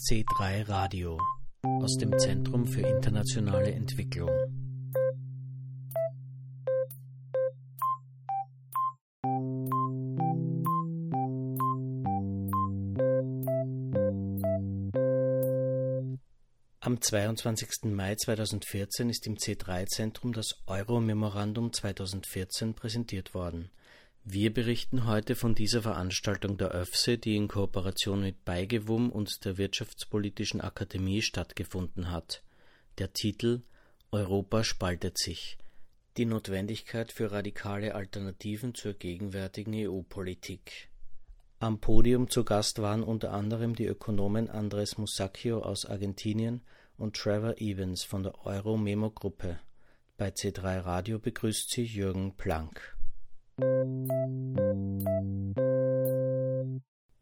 C3 Radio aus dem Zentrum für internationale Entwicklung. Am 22. Mai 2014 ist im C3-Zentrum das Euro-Memorandum 2014 präsentiert worden. Wir berichten heute von dieser Veranstaltung der ÖFSE, die in Kooperation mit Beigewum und der Wirtschaftspolitischen Akademie stattgefunden hat. Der Titel Europa spaltet sich. Die Notwendigkeit für radikale Alternativen zur gegenwärtigen EU-Politik. Am Podium zu Gast waren unter anderem die Ökonomen Andres Musacchio aus Argentinien und Trevor Evans von der Euro-Memo-Gruppe. Bei C3 Radio begrüßt sie Jürgen Planck.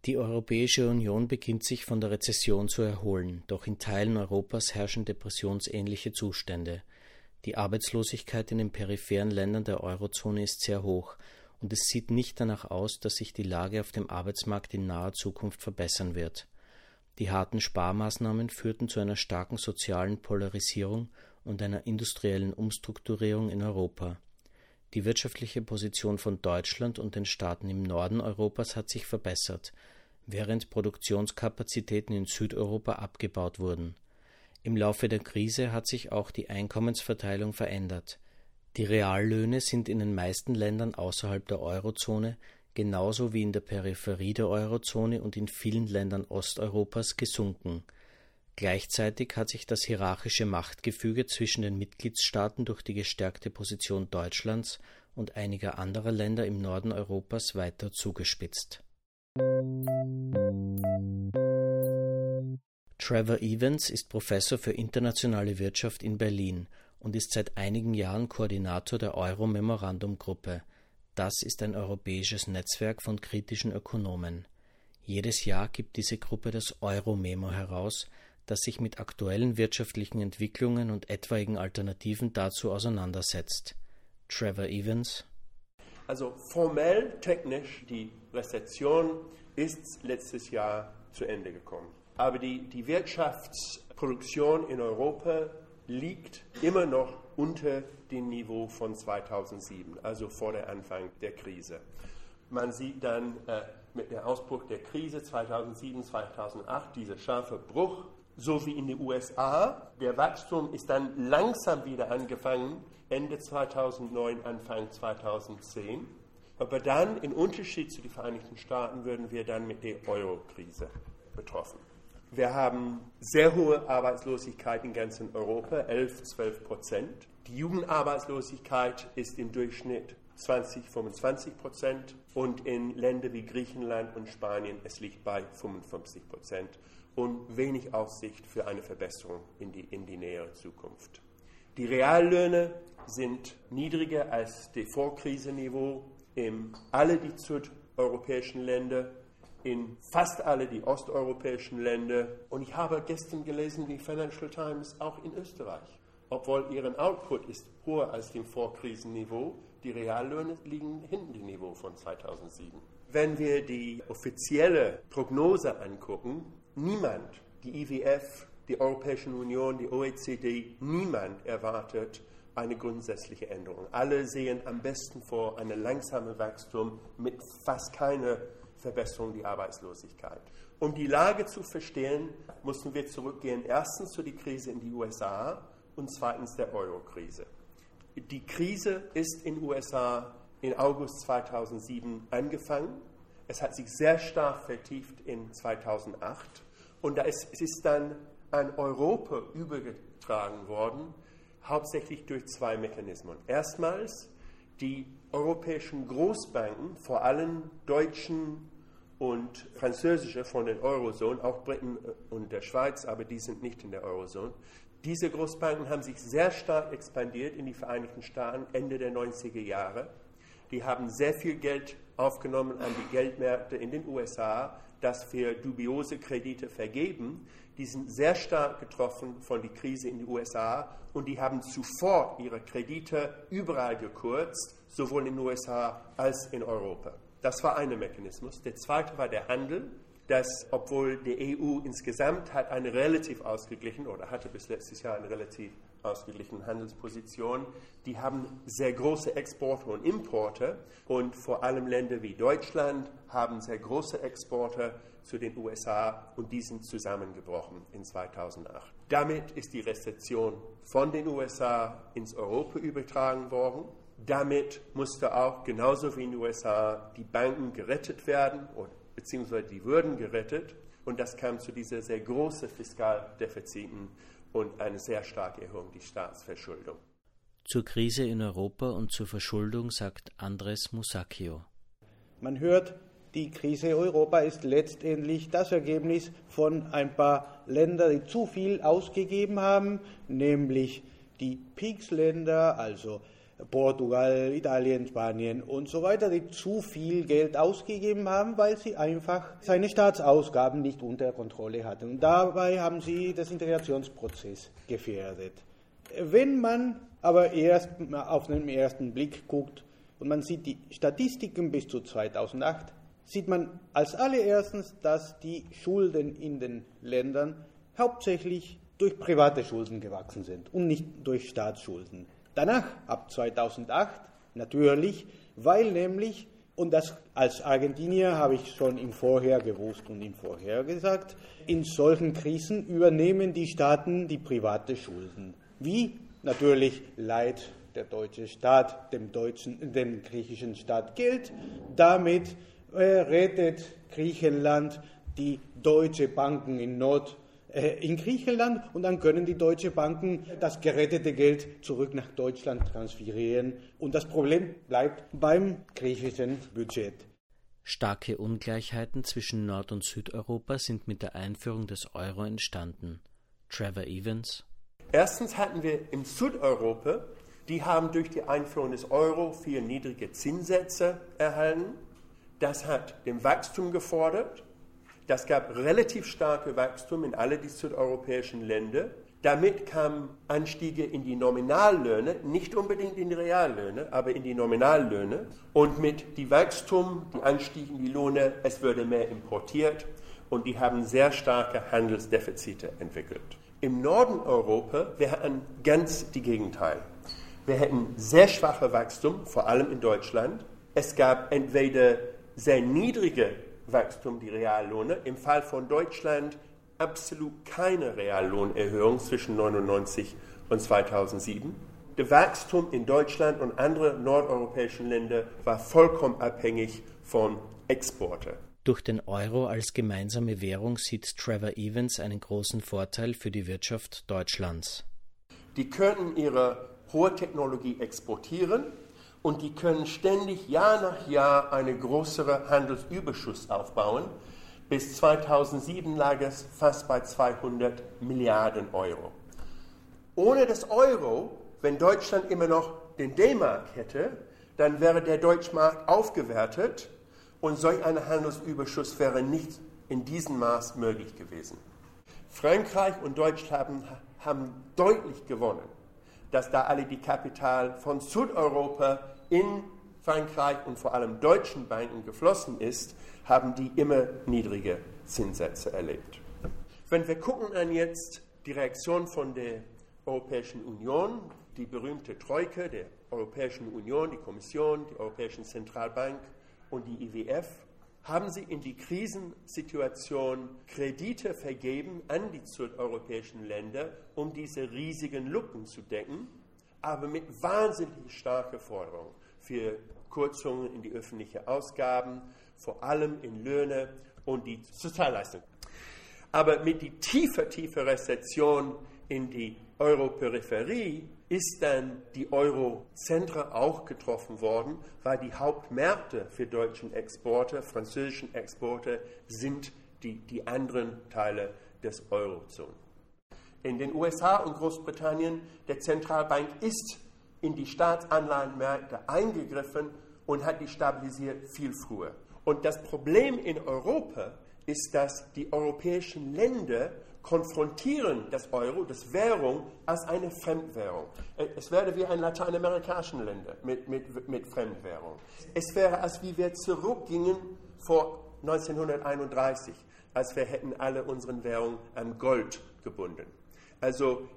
Die Europäische Union beginnt sich von der Rezession zu erholen, doch in Teilen Europas herrschen depressionsähnliche Zustände. Die Arbeitslosigkeit in den peripheren Ländern der Eurozone ist sehr hoch, und es sieht nicht danach aus, dass sich die Lage auf dem Arbeitsmarkt in naher Zukunft verbessern wird. Die harten Sparmaßnahmen führten zu einer starken sozialen Polarisierung und einer industriellen Umstrukturierung in Europa. Die wirtschaftliche Position von Deutschland und den Staaten im Norden Europas hat sich verbessert, während Produktionskapazitäten in Südeuropa abgebaut wurden. Im Laufe der Krise hat sich auch die Einkommensverteilung verändert. Die Reallöhne sind in den meisten Ländern außerhalb der Eurozone genauso wie in der Peripherie der Eurozone und in vielen Ländern Osteuropas gesunken. Gleichzeitig hat sich das hierarchische Machtgefüge zwischen den Mitgliedstaaten durch die gestärkte Position Deutschlands und einiger anderer Länder im Norden Europas weiter zugespitzt. Trevor Evans ist Professor für internationale Wirtschaft in Berlin und ist seit einigen Jahren Koordinator der Euro-Memorandum-Gruppe. Das ist ein europäisches Netzwerk von kritischen Ökonomen. Jedes Jahr gibt diese Gruppe das Euro-Memo heraus, das sich mit aktuellen wirtschaftlichen Entwicklungen und etwaigen Alternativen dazu auseinandersetzt. Trevor Evans Also formell, technisch, die Rezession ist letztes Jahr zu Ende gekommen. Aber die, die Wirtschaftsproduktion in Europa liegt immer noch unter dem Niveau von 2007, also vor dem Anfang der Krise. Man sieht dann äh, mit dem Ausbruch der Krise 2007, 2008 dieser scharfe Bruch so wie in den USA. Der Wachstum ist dann langsam wieder angefangen, Ende 2009, Anfang 2010. Aber dann, in Unterschied zu den Vereinigten Staaten, würden wir dann mit der Euro-Krise betroffen. Wir haben sehr hohe Arbeitslosigkeit in ganz Europa, 11, 12 Prozent. Die Jugendarbeitslosigkeit ist im Durchschnitt 20, 25 Prozent und in Ländern wie Griechenland und Spanien es liegt bei 55 Prozent und wenig Aussicht für eine Verbesserung in die, in die nähere Zukunft. Die Reallöhne sind niedriger als das Vorkrisenniveau in alle die südeuropäischen Länder, in fast alle die osteuropäischen Länder. Und ich habe gestern gelesen, die Financial Times auch in Österreich. Obwohl ihren Output ist höher als dem Vorkrisenniveau, die Reallöhne liegen hinten dem Niveau von 2007. Wenn wir die offizielle Prognose angucken, niemand, die IWF, die Europäische Union, die OECD, niemand erwartet eine grundsätzliche Änderung. Alle sehen am besten vor ein langsames Wachstum mit fast keiner Verbesserung der Arbeitslosigkeit. Um die Lage zu verstehen, mussten wir zurückgehen, erstens zu der Krise in die USA und zweitens der Euro-Krise. Die Krise ist in den USA in August 2007 angefangen. Es hat sich sehr stark vertieft in 2008 und es ist dann an Europa übergetragen worden, hauptsächlich durch zwei Mechanismen. Erstmals die europäischen Großbanken, vor allem deutschen und französische von den Eurozone, auch Briten und der Schweiz, aber die sind nicht in der Eurozone. Diese Großbanken haben sich sehr stark expandiert in die Vereinigten Staaten Ende der 90er Jahre. Die haben sehr viel Geld aufgenommen an die Geldmärkte in den USA, das wir dubiose Kredite vergeben. Die sind sehr stark getroffen von der Krise in den USA und die haben sofort ihre Kredite überall gekürzt, sowohl in den USA als in Europa. Das war ein Mechanismus. Der zweite war der Handel dass obwohl die EU insgesamt hat eine relativ ausgeglichen oder hatte bis letztes Jahr eine relativ ausgeglichene Handelsposition, die haben sehr große Exporte und Importe und vor allem Länder wie Deutschland haben sehr große Exporte zu den USA und die sind zusammengebrochen in 2008. Damit ist die Rezession von den USA ins Europa übertragen worden. Damit musste auch genauso wie in den USA die Banken gerettet werden beziehungsweise die würden gerettet. Und das kam zu dieser sehr großen Fiskaldefiziten und eine sehr starke Erhöhung der Staatsverschuldung. Zur Krise in Europa und zur Verschuldung sagt Andres Musacchio. Man hört, die Krise Europa ist letztendlich das Ergebnis von ein paar Ländern, die zu viel ausgegeben haben, nämlich die PIGS-Länder, also Portugal, Italien, Spanien und so weiter, die zu viel Geld ausgegeben haben, weil sie einfach seine Staatsausgaben nicht unter Kontrolle hatten. Und dabei haben sie das Integrationsprozess gefährdet. Wenn man aber erst auf den ersten Blick guckt und man sieht die Statistiken bis zu 2008, sieht man als allererstens, dass die Schulden in den Ländern hauptsächlich durch private Schulden gewachsen sind und nicht durch Staatsschulden. Danach, ab 2008, natürlich, weil nämlich, und das als Argentinier habe ich schon im Vorher gewusst und im Vorher gesagt, in solchen Krisen übernehmen die Staaten die private Schulden. Wie? Natürlich leiht der deutsche Staat dem, deutschen, dem griechischen Staat Geld. Damit äh, rettet Griechenland die deutsche Banken in Not in Griechenland und dann können die deutschen Banken das gerettete Geld zurück nach Deutschland transferieren und das Problem bleibt beim griechischen Budget. Starke Ungleichheiten zwischen Nord- und Südeuropa sind mit der Einführung des Euro entstanden. Trevor Evans. Erstens hatten wir in Südeuropa, die haben durch die Einführung des Euro viel niedrige Zinssätze erhalten. Das hat dem Wachstum gefordert das gab relativ starke Wachstum in alle die südeuropäischen Länder. Damit kamen Anstiege in die Nominallöhne, nicht unbedingt in die Reallöhne, aber in die Nominallöhne. Und mit dem Wachstum, die Anstiege in die Lohne, es würde mehr importiert und die haben sehr starke Handelsdefizite entwickelt. Im Norden Europa, hatten ganz die Gegenteil. Wir hätten sehr schwache Wachstum, vor allem in Deutschland. Es gab entweder sehr niedrige Wachstum die Reallöhne. Im Fall von Deutschland absolut keine Reallohnerhöhung zwischen 1999 und 2007. Der Wachstum in Deutschland und anderen nordeuropäischen Ländern war vollkommen abhängig von Exporten. Durch den Euro als gemeinsame Währung sieht Trevor Evans einen großen Vorteil für die Wirtschaft Deutschlands. Die könnten ihre hohe Technologie exportieren und die können ständig Jahr nach Jahr einen größeren Handelsüberschuss aufbauen. Bis 2007 lag es fast bei 200 Milliarden Euro. Ohne das Euro, wenn Deutschland immer noch den D-Mark hätte, dann wäre der Deutschmarkt aufgewertet und solch ein Handelsüberschuss wäre nicht in diesem Maß möglich gewesen. Frankreich und Deutschland haben, haben deutlich gewonnen, dass da alle die Kapital von Südeuropa in Frankreich und vor allem deutschen Banken geflossen ist, haben die immer niedrige Zinssätze erlebt. Wenn wir gucken an jetzt die Reaktion von der Europäischen Union, die berühmte Troika der Europäischen Union, die Kommission, die Europäische Zentralbank und die IWF, haben sie in die Krisensituation Kredite vergeben an die südeuropäischen Länder, um diese riesigen Lücken zu decken aber mit wahnsinnig starken Forderungen für Kürzungen in die öffentlichen Ausgaben, vor allem in Löhne und die Sozialleistungen. Aber mit die tiefer, tiefer Rezession in die Europeripherie ist dann die Eurozentre auch getroffen worden, weil die Hauptmärkte für deutschen Exporte, französischen Exporte, sind die, die anderen Teile des Eurozonen. In den USA und Großbritannien, der Zentralbank ist in die Staatsanleihenmärkte eingegriffen und hat die stabilisiert viel früher. Und das Problem in Europa ist, dass die europäischen Länder konfrontieren das Euro, das Währung, als eine Fremdwährung. Es wäre wie ein lateinamerikanischen Länder mit, mit, mit Fremdwährung. Es wäre, als wie wir zurückgingen vor 1931, als wir hätten alle unseren Währungen an Gold gebunden. Also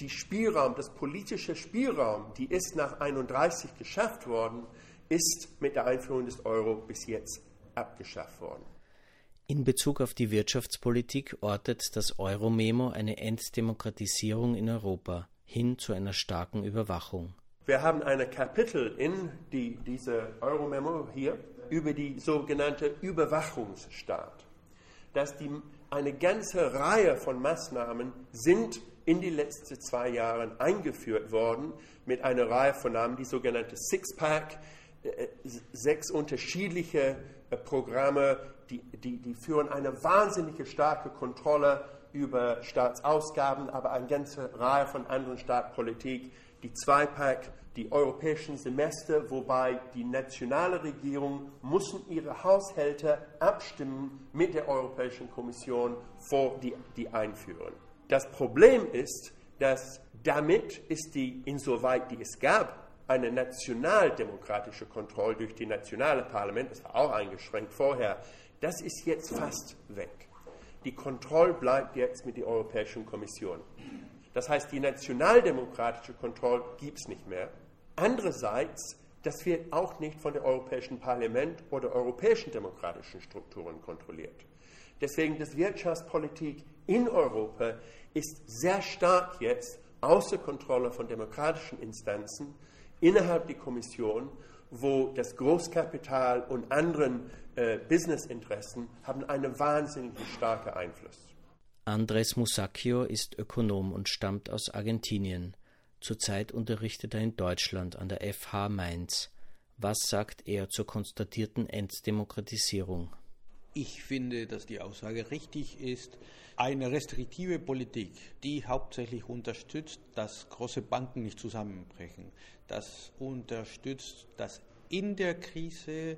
die Spielraum, das politische Spielraum, die ist nach 1931 geschafft worden, ist mit der Einführung des Euro bis jetzt abgeschafft worden. In Bezug auf die Wirtschaftspolitik ortet das Euro-Memo eine Enddemokratisierung in Europa hin zu einer starken Überwachung. Wir haben ein Kapitel in die, diese Euro-Memo hier über die sogenannte Überwachungsstaat, dass die, eine ganze Reihe von Maßnahmen sind in die letzten zwei Jahre eingeführt worden mit einer Reihe von Namen, die sogenannte Six-Pack, äh, sechs unterschiedliche äh, Programme, die, die, die führen eine wahnsinnige starke Kontrolle über Staatsausgaben, aber eine ganze Reihe von anderen Staatspolitik, die Zwei-Pack, die europäischen Semester, wobei die nationale Regierung müssen ihre Haushalte abstimmen mit der Europäischen Kommission vor die, die einführen. Das Problem ist, dass damit ist die, insoweit die es gab, eine nationaldemokratische Kontrolle durch die nationale Parlament, das war auch eingeschränkt vorher, das ist jetzt fast weg. Die Kontrolle bleibt jetzt mit der Europäischen Kommission. Das heißt, die nationaldemokratische Kontrolle gibt es nicht mehr. Andererseits, das wird auch nicht von dem Europäischen Parlament oder europäischen demokratischen Strukturen kontrolliert. Deswegen die Wirtschaftspolitik in Europa ist sehr stark jetzt außer Kontrolle von demokratischen Instanzen innerhalb der Kommission, wo das Großkapital und anderen äh, Businessinteressen haben einen wahnsinnig starken Einfluss. Andres Musacchio ist Ökonom und stammt aus Argentinien. Zurzeit unterrichtet er in Deutschland an der FH Mainz. Was sagt er zur konstatierten Enddemokratisierung? Ich finde, dass die Aussage richtig ist. Eine restriktive Politik, die hauptsächlich unterstützt, dass große Banken nicht zusammenbrechen, das unterstützt, dass in der Krise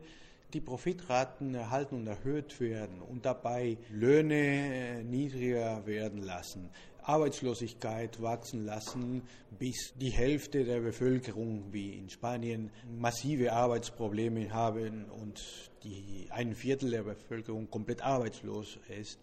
die Profitraten erhalten und erhöht werden und dabei Löhne niedriger werden lassen, Arbeitslosigkeit wachsen lassen, bis die Hälfte der Bevölkerung, wie in Spanien, massive Arbeitsprobleme haben und die ein Viertel der Bevölkerung komplett arbeitslos ist.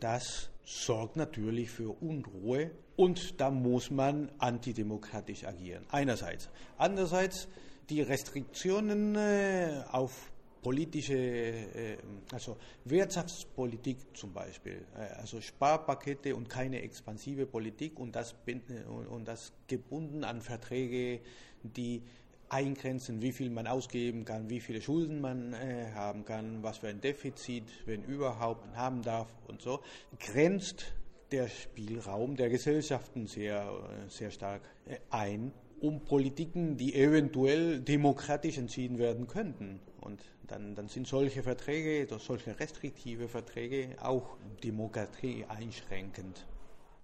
Das sorgt natürlich für Unruhe und da muss man antidemokratisch agieren. Einerseits. Andererseits die Restriktionen äh, auf politische, äh, also Wirtschaftspolitik zum Beispiel, äh, also Sparpakete und keine expansive Politik und das, und das gebunden an Verträge, die eingrenzen, wie viel man ausgeben kann, wie viele Schulden man äh, haben kann, was für ein Defizit, wenn überhaupt, man haben darf und so, grenzt der Spielraum der Gesellschaften sehr, sehr stark ein, um Politiken, die eventuell demokratisch entschieden werden könnten. Und dann, dann sind solche Verträge, solche restriktive Verträge auch Demokratie einschränkend.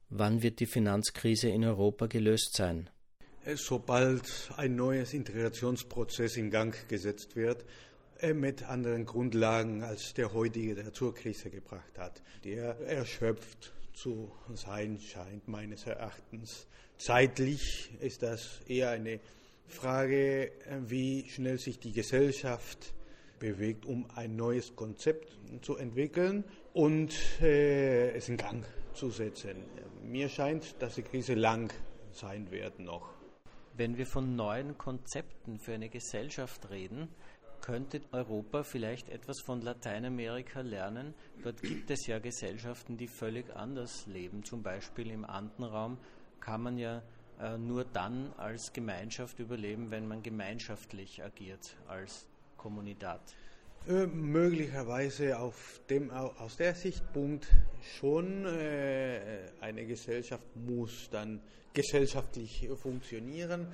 Wann wird die Finanzkrise in Europa gelöst sein? Äh, sobald ein neues Integrationsprozess in Gang gesetzt wird, äh, mit anderen Grundlagen als der heutige, der zur Krise gebracht hat. Der erschöpft zu sein scheint, meines Erachtens. Zeitlich ist das eher eine Frage, äh, wie schnell sich die Gesellschaft bewegt, um ein neues Konzept zu entwickeln und äh, es in Gang zu setzen. Mir scheint, dass die Krise lang sein wird noch. Wenn wir von neuen Konzepten für eine Gesellschaft reden, könnte Europa vielleicht etwas von Lateinamerika lernen. Dort gibt es ja Gesellschaften, die völlig anders leben. Zum Beispiel im Andenraum kann man ja äh, nur dann als Gemeinschaft überleben, wenn man gemeinschaftlich agiert als Kommunität. Äh, möglicherweise auf dem, aus der Sichtpunkt schon äh, eine Gesellschaft muss dann gesellschaftlich funktionieren.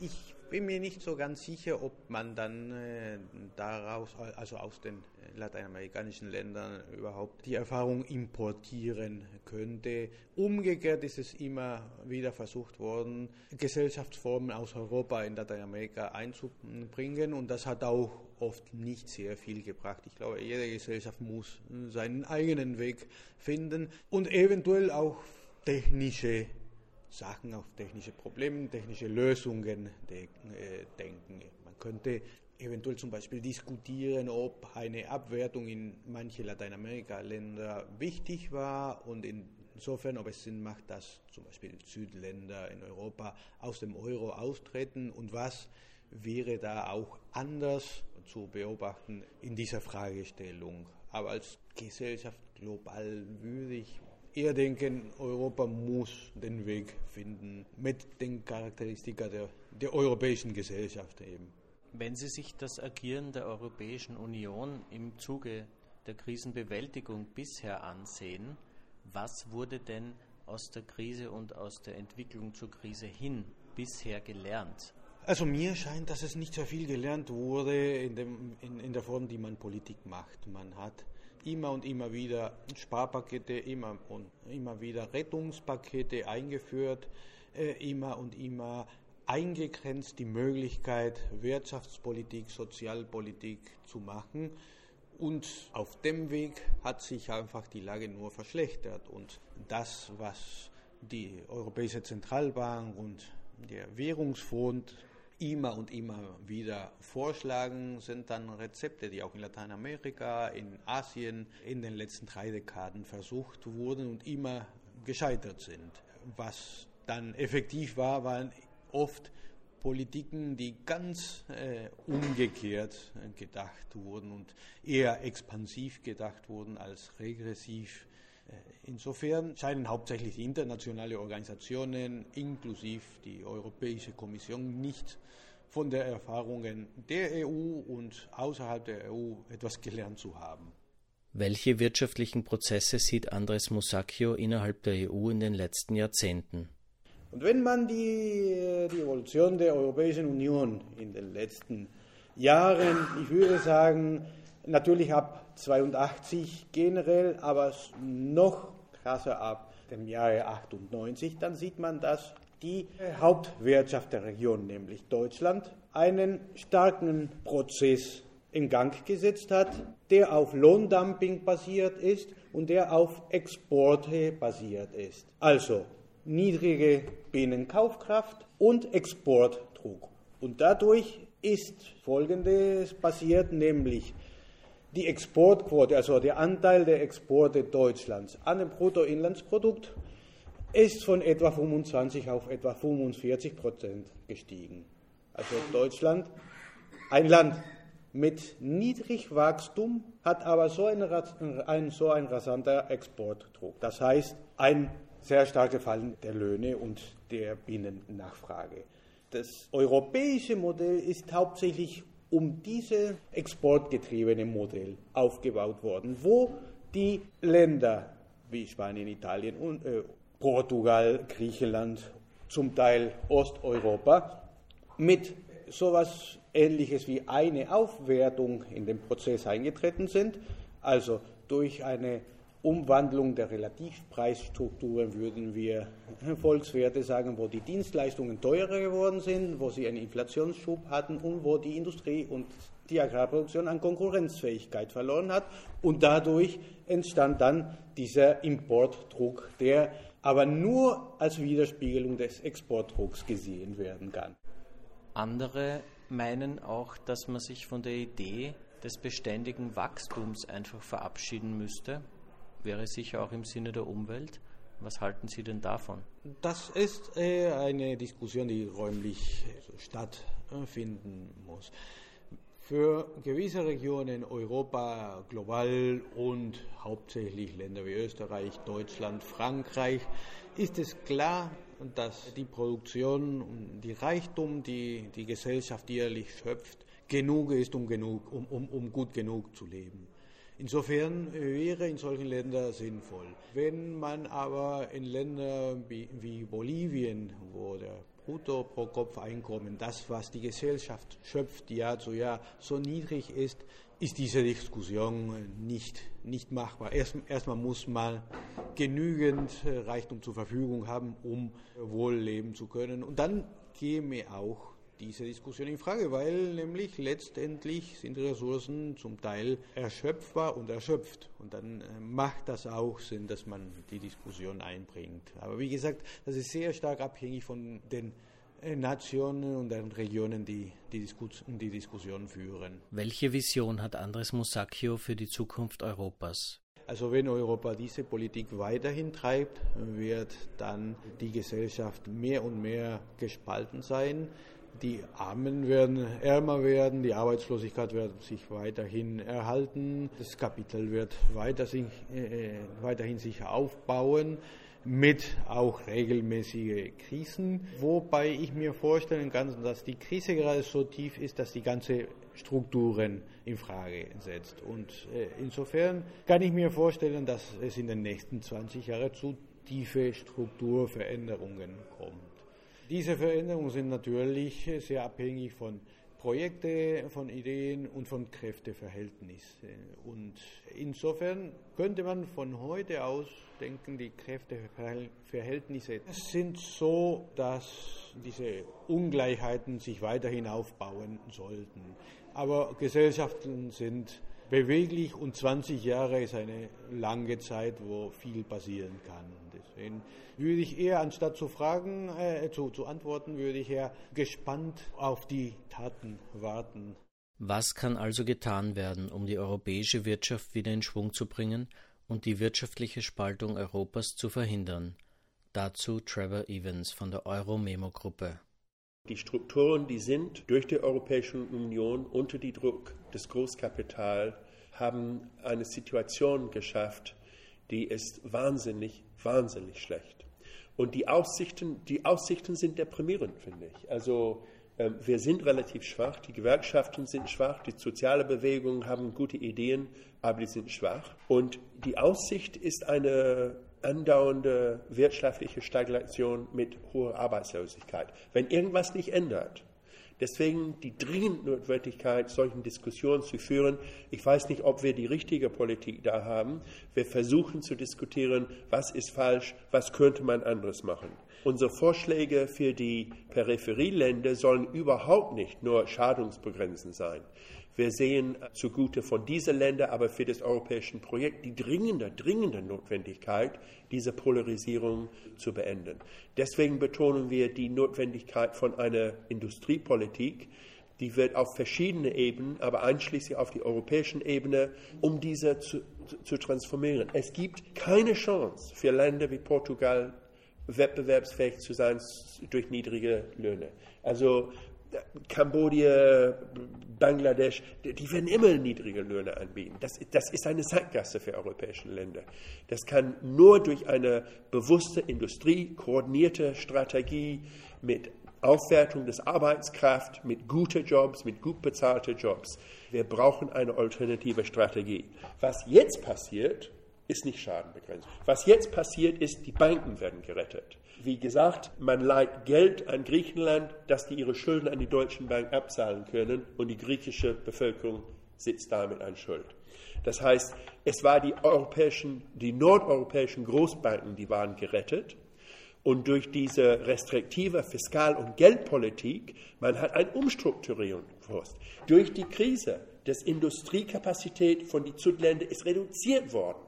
Ich bin mir nicht so ganz sicher, ob man dann äh, daraus, also aus den lateinamerikanischen Ländern überhaupt die Erfahrung importieren könnte. Umgekehrt ist es immer wieder versucht worden, Gesellschaftsformen aus Europa in Lateinamerika einzubringen und das hat auch oft nicht sehr viel gebracht. Ich glaube, jede Gesellschaft muss seinen eigenen Weg finden und eventuell auch technische Sachen auf technische Probleme, technische Lösungen de äh, denken. Man könnte eventuell zum Beispiel diskutieren, ob eine Abwertung in manche Lateinamerika-Länder wichtig war und insofern, ob es Sinn macht, dass zum Beispiel Südländer in Europa aus dem Euro austreten und was wäre da auch anders zu beobachten in dieser Fragestellung. Aber als Gesellschaft global würde ich eher denken, Europa muss den Weg finden mit den Charakteristika der, der europäischen Gesellschaft eben. Wenn Sie sich das Agieren der Europäischen Union im Zuge der Krisenbewältigung bisher ansehen, was wurde denn aus der Krise und aus der Entwicklung zur Krise hin bisher gelernt? Also mir scheint, dass es nicht so viel gelernt wurde in, dem, in, in der Form, die man Politik macht. Man hat immer und immer wieder Sparpakete, immer und immer wieder Rettungspakete eingeführt, äh, immer und immer eingegrenzt die Möglichkeit, Wirtschaftspolitik, Sozialpolitik zu machen. Und auf dem Weg hat sich einfach die Lage nur verschlechtert. Und das, was die Europäische Zentralbank und der Währungsfonds immer und immer wieder vorschlagen, sind dann Rezepte, die auch in Lateinamerika, in Asien in den letzten drei Dekaden versucht wurden und immer gescheitert sind. Was dann effektiv war, waren oft Politiken, die ganz äh, umgekehrt gedacht wurden und eher expansiv gedacht wurden als regressiv insofern scheinen hauptsächlich internationale Organisationen, inklusive die Europäische Kommission, nicht von den Erfahrungen der EU und außerhalb der EU etwas gelernt zu haben. Welche wirtschaftlichen Prozesse sieht Andres Musacchio innerhalb der EU in den letzten Jahrzehnten? Und wenn man die, die Evolution der Europäischen Union in den letzten Jahren, ich würde sagen, Natürlich ab 82 generell, aber noch krasser ab dem Jahre 98, dann sieht man, dass die Hauptwirtschaft der Region, nämlich Deutschland, einen starken Prozess in Gang gesetzt hat, der auf Lohndumping basiert ist und der auf Exporte basiert ist. Also niedrige Binnenkaufkraft und Exportdruck. Und dadurch ist Folgendes passiert, nämlich die Exportquote, also der Anteil der Exporte Deutschlands an dem Bruttoinlandsprodukt, ist von etwa 25 auf etwa 45 Prozent gestiegen. Also Deutschland, ein Land mit Niedrigwachstum, hat aber so ein, ein, so ein rasanter Exportdruck. Das heißt, ein sehr starkes Fallen der Löhne und der Binnennachfrage. Das europäische Modell ist hauptsächlich um dieses exportgetriebene Modell aufgebaut worden, wo die Länder wie Spanien, Italien und äh, Portugal, Griechenland, zum Teil Osteuropa mit sowas ähnliches wie eine Aufwertung in den Prozess eingetreten sind, also durch eine Umwandlung der Relativpreisstrukturen würden wir Volkswerte sagen, wo die Dienstleistungen teurer geworden sind, wo sie einen Inflationsschub hatten und wo die Industrie und die Agrarproduktion an Konkurrenzfähigkeit verloren hat. Und dadurch entstand dann dieser Importdruck, der aber nur als Widerspiegelung des Exportdrucks gesehen werden kann. Andere meinen auch, dass man sich von der Idee des beständigen Wachstums einfach verabschieden müsste wäre sicher auch im Sinne der Umwelt. Was halten Sie denn davon? Das ist äh, eine Diskussion, die räumlich stattfinden muss. Für gewisse Regionen Europa global und hauptsächlich Länder wie Österreich, Deutschland, Frankreich ist es klar, dass die Produktion, die Reichtum, die die Gesellschaft jährlich schöpft, genug ist, um, genug, um, um, um gut genug zu leben. Insofern wäre in solchen Ländern sinnvoll. Wenn man aber in Ländern wie, Bolivien, wo der Brutto pro Kopf Einkommen, das, was die Gesellschaft schöpft Jahr zu Jahr, so niedrig ist, ist diese Diskussion nicht, nicht machbar. Erst, erstmal muss man genügend äh, Reichtum zur Verfügung haben, um wohl leben zu können. Und dann käme auch diese Diskussion in Frage, weil nämlich letztendlich sind Ressourcen zum Teil erschöpfbar und erschöpft. Und dann äh, macht das auch Sinn, dass man die Diskussion einbringt. Aber wie gesagt, das ist sehr stark abhängig von den äh, Nationen und den Regionen, die die, Diskus die Diskussion führen. Welche Vision hat Andres Musacchio für die Zukunft Europas? Also wenn Europa diese Politik weiterhin treibt, wird dann die Gesellschaft mehr und mehr gespalten sein. Die Armen werden ärmer werden, die Arbeitslosigkeit wird sich weiterhin erhalten, das Kapital wird weiter sich, äh, weiterhin sich aufbauen mit auch regelmäßige Krisen, wobei ich mir vorstellen kann, dass die Krise gerade so tief ist, dass die ganze Strukturen in Frage setzt. Und äh, insofern kann ich mir vorstellen, dass es in den nächsten 20 Jahren zu tiefe Strukturveränderungen kommt. Diese Veränderungen sind natürlich sehr abhängig von Projekten, von Ideen und von Kräfteverhältnissen. Und insofern könnte man von heute aus denken, die Kräfteverhältnisse sind so, dass diese Ungleichheiten sich weiterhin aufbauen sollten. Aber Gesellschaften sind beweglich und 20 Jahre ist eine lange Zeit, wo viel passieren kann. Deswegen würde ich eher, anstatt zu fragen, äh, zu, zu antworten, würde ich eher gespannt auf die Taten warten. Was kann also getan werden, um die europäische Wirtschaft wieder in Schwung zu bringen und die wirtschaftliche Spaltung Europas zu verhindern? Dazu Trevor Evans von der Euro-Memo-Gruppe. Die Strukturen, die sind durch die Europäische Union unter die Druck des Großkapitals, haben eine Situation geschafft, die ist wahnsinnig, wahnsinnig schlecht. Und die Aussichten, die Aussichten sind deprimierend, finde ich. Also ähm, wir sind relativ schwach, die Gewerkschaften sind schwach, die soziale Bewegungen haben gute Ideen, aber die sind schwach. Und die Aussicht ist eine andauernde wirtschaftliche Stagnation mit hoher Arbeitslosigkeit. Wenn irgendwas nicht ändert, Deswegen die dringende Notwendigkeit, solchen Diskussionen zu führen. Ich weiß nicht, ob wir die richtige Politik da haben. Wir versuchen zu diskutieren, was ist falsch, was könnte man anderes machen. Unsere Vorschläge für die Peripherieländer sollen überhaupt nicht nur schadungsbegrenzend sein. Wir sehen zugute von diesen Ländern, aber für das europäische Projekt die dringende, dringende Notwendigkeit, diese Polarisierung zu beenden. Deswegen betonen wir die Notwendigkeit von einer Industriepolitik, die wird auf verschiedene Ebenen, aber einschließlich auf die europäischen Ebene, um diese zu, zu transformieren. Es gibt keine Chance für Länder wie Portugal, wettbewerbsfähig zu sein durch niedrige Löhne. Also Kambodscha, Bangladesch, die werden immer niedrige Löhne anbieten. Das, das ist eine Sackgasse für europäische Länder. Das kann nur durch eine bewusste Industrie, koordinierte Strategie mit Aufwertung des Arbeitskraft, mit guten Jobs, mit gut bezahlten Jobs. Wir brauchen eine alternative Strategie. Was jetzt passiert, ist nicht schadenbegrenzt. Was jetzt passiert ist, die Banken werden gerettet. Wie gesagt, man leiht Geld an Griechenland, dass die ihre Schulden an die deutschen Banken abzahlen können und die griechische Bevölkerung sitzt damit an Schuld. Das heißt, es war die europäischen, die nordeuropäischen Großbanken, die waren gerettet. Und durch diese restriktive Fiskal- und Geldpolitik, man hat ein Umstrukturierung gewusst. Durch die Krise, das Industriekapazität von den Südländern ist reduziert worden.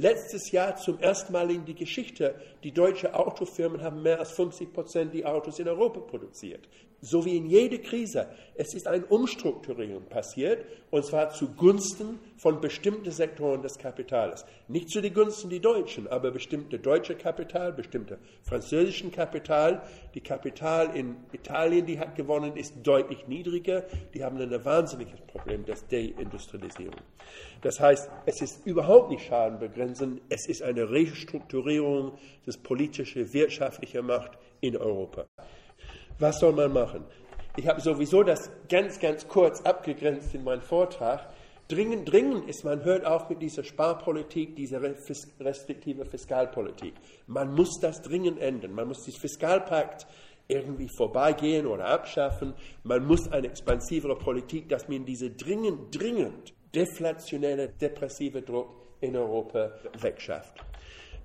Letztes Jahr zum ersten Mal in die Geschichte, die deutschen Autofirmen haben mehr als 50 Prozent die Autos in Europa produziert so wie in jeder Krise, es ist eine Umstrukturierung passiert, und zwar zugunsten von bestimmten Sektoren des Kapitals. Nicht zu den Gunsten der Deutschen, aber bestimmte deutsche Kapital, bestimmte französischen Kapital. Die Kapital in Italien, die hat gewonnen, ist deutlich niedriger. Die haben ein wahnsinniges Problem der Deindustrialisierung. Das heißt, es ist überhaupt nicht schadenbegrenzend, es ist eine Restrukturierung des politischen, wirtschaftlichen Macht in Europa. Was soll man machen? Ich habe sowieso das ganz, ganz kurz abgegrenzt in meinem Vortrag. Dringend, dringend ist, man hört auf mit dieser Sparpolitik, dieser restriktive Fiskalpolitik. Man muss das dringend ändern. Man muss den Fiskalpakt irgendwie vorbeigehen oder abschaffen. Man muss eine expansivere Politik, dass man diese dringend, dringend deflationelle, depressive Druck in Europa wegschafft.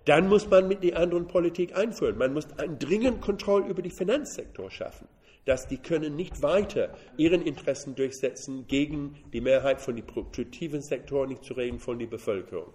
Dann muss man mit der anderen Politik einführen. Man muss dringend Kontrolle über den Finanzsektor schaffen dass die können nicht weiter ihren Interessen durchsetzen gegen die Mehrheit von den produktiven Sektoren, nicht zu reden von der Bevölkerung.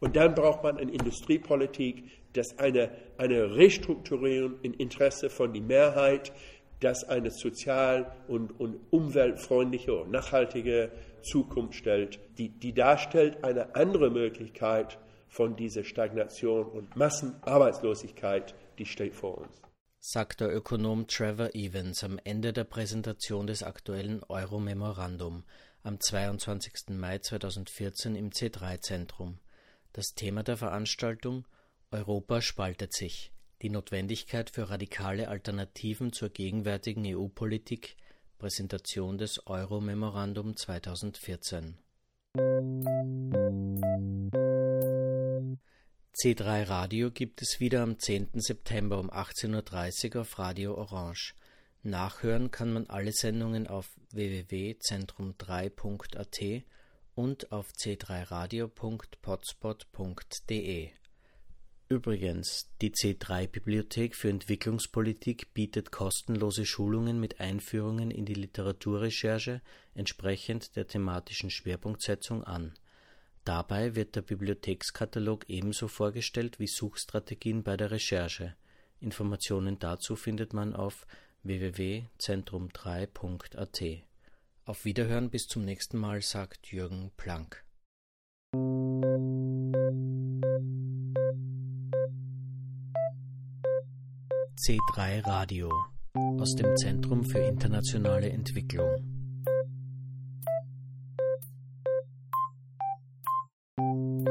Und dann braucht man eine Industriepolitik, das eine, eine Restrukturierung im Interesse von der Mehrheit, das eine sozial- und, und umweltfreundliche und nachhaltige Zukunft stellt, die, die darstellt eine andere Möglichkeit von dieser Stagnation und Massenarbeitslosigkeit, die steht vor uns sagt der Ökonom Trevor Evans am Ende der Präsentation des aktuellen Euro-Memorandum am 22. Mai 2014 im C3-Zentrum. Das Thema der Veranstaltung Europa spaltet sich. Die Notwendigkeit für radikale Alternativen zur gegenwärtigen EU-Politik. Präsentation des Euro-Memorandum 2014. C3 Radio gibt es wieder am 10. September um 18.30 Uhr auf Radio Orange. Nachhören kann man alle Sendungen auf www.zentrum3.at und auf c3radio.potspot.de. Übrigens, die C3 Bibliothek für Entwicklungspolitik bietet kostenlose Schulungen mit Einführungen in die Literaturrecherche entsprechend der thematischen Schwerpunktsetzung an. Dabei wird der Bibliothekskatalog ebenso vorgestellt wie Suchstrategien bei der Recherche. Informationen dazu findet man auf www.zentrum3.at. Auf Wiederhören bis zum nächsten Mal, sagt Jürgen Planck. C3 Radio aus dem Zentrum für internationale Entwicklung.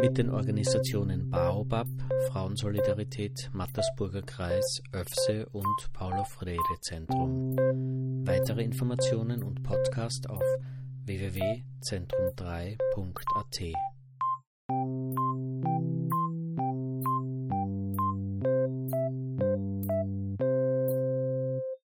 mit den Organisationen Baobab, Frauensolidarität, Mattersburger Kreis, ÖFSE und Paulo Freire Zentrum. Weitere Informationen und Podcast auf www.zentrum3.at.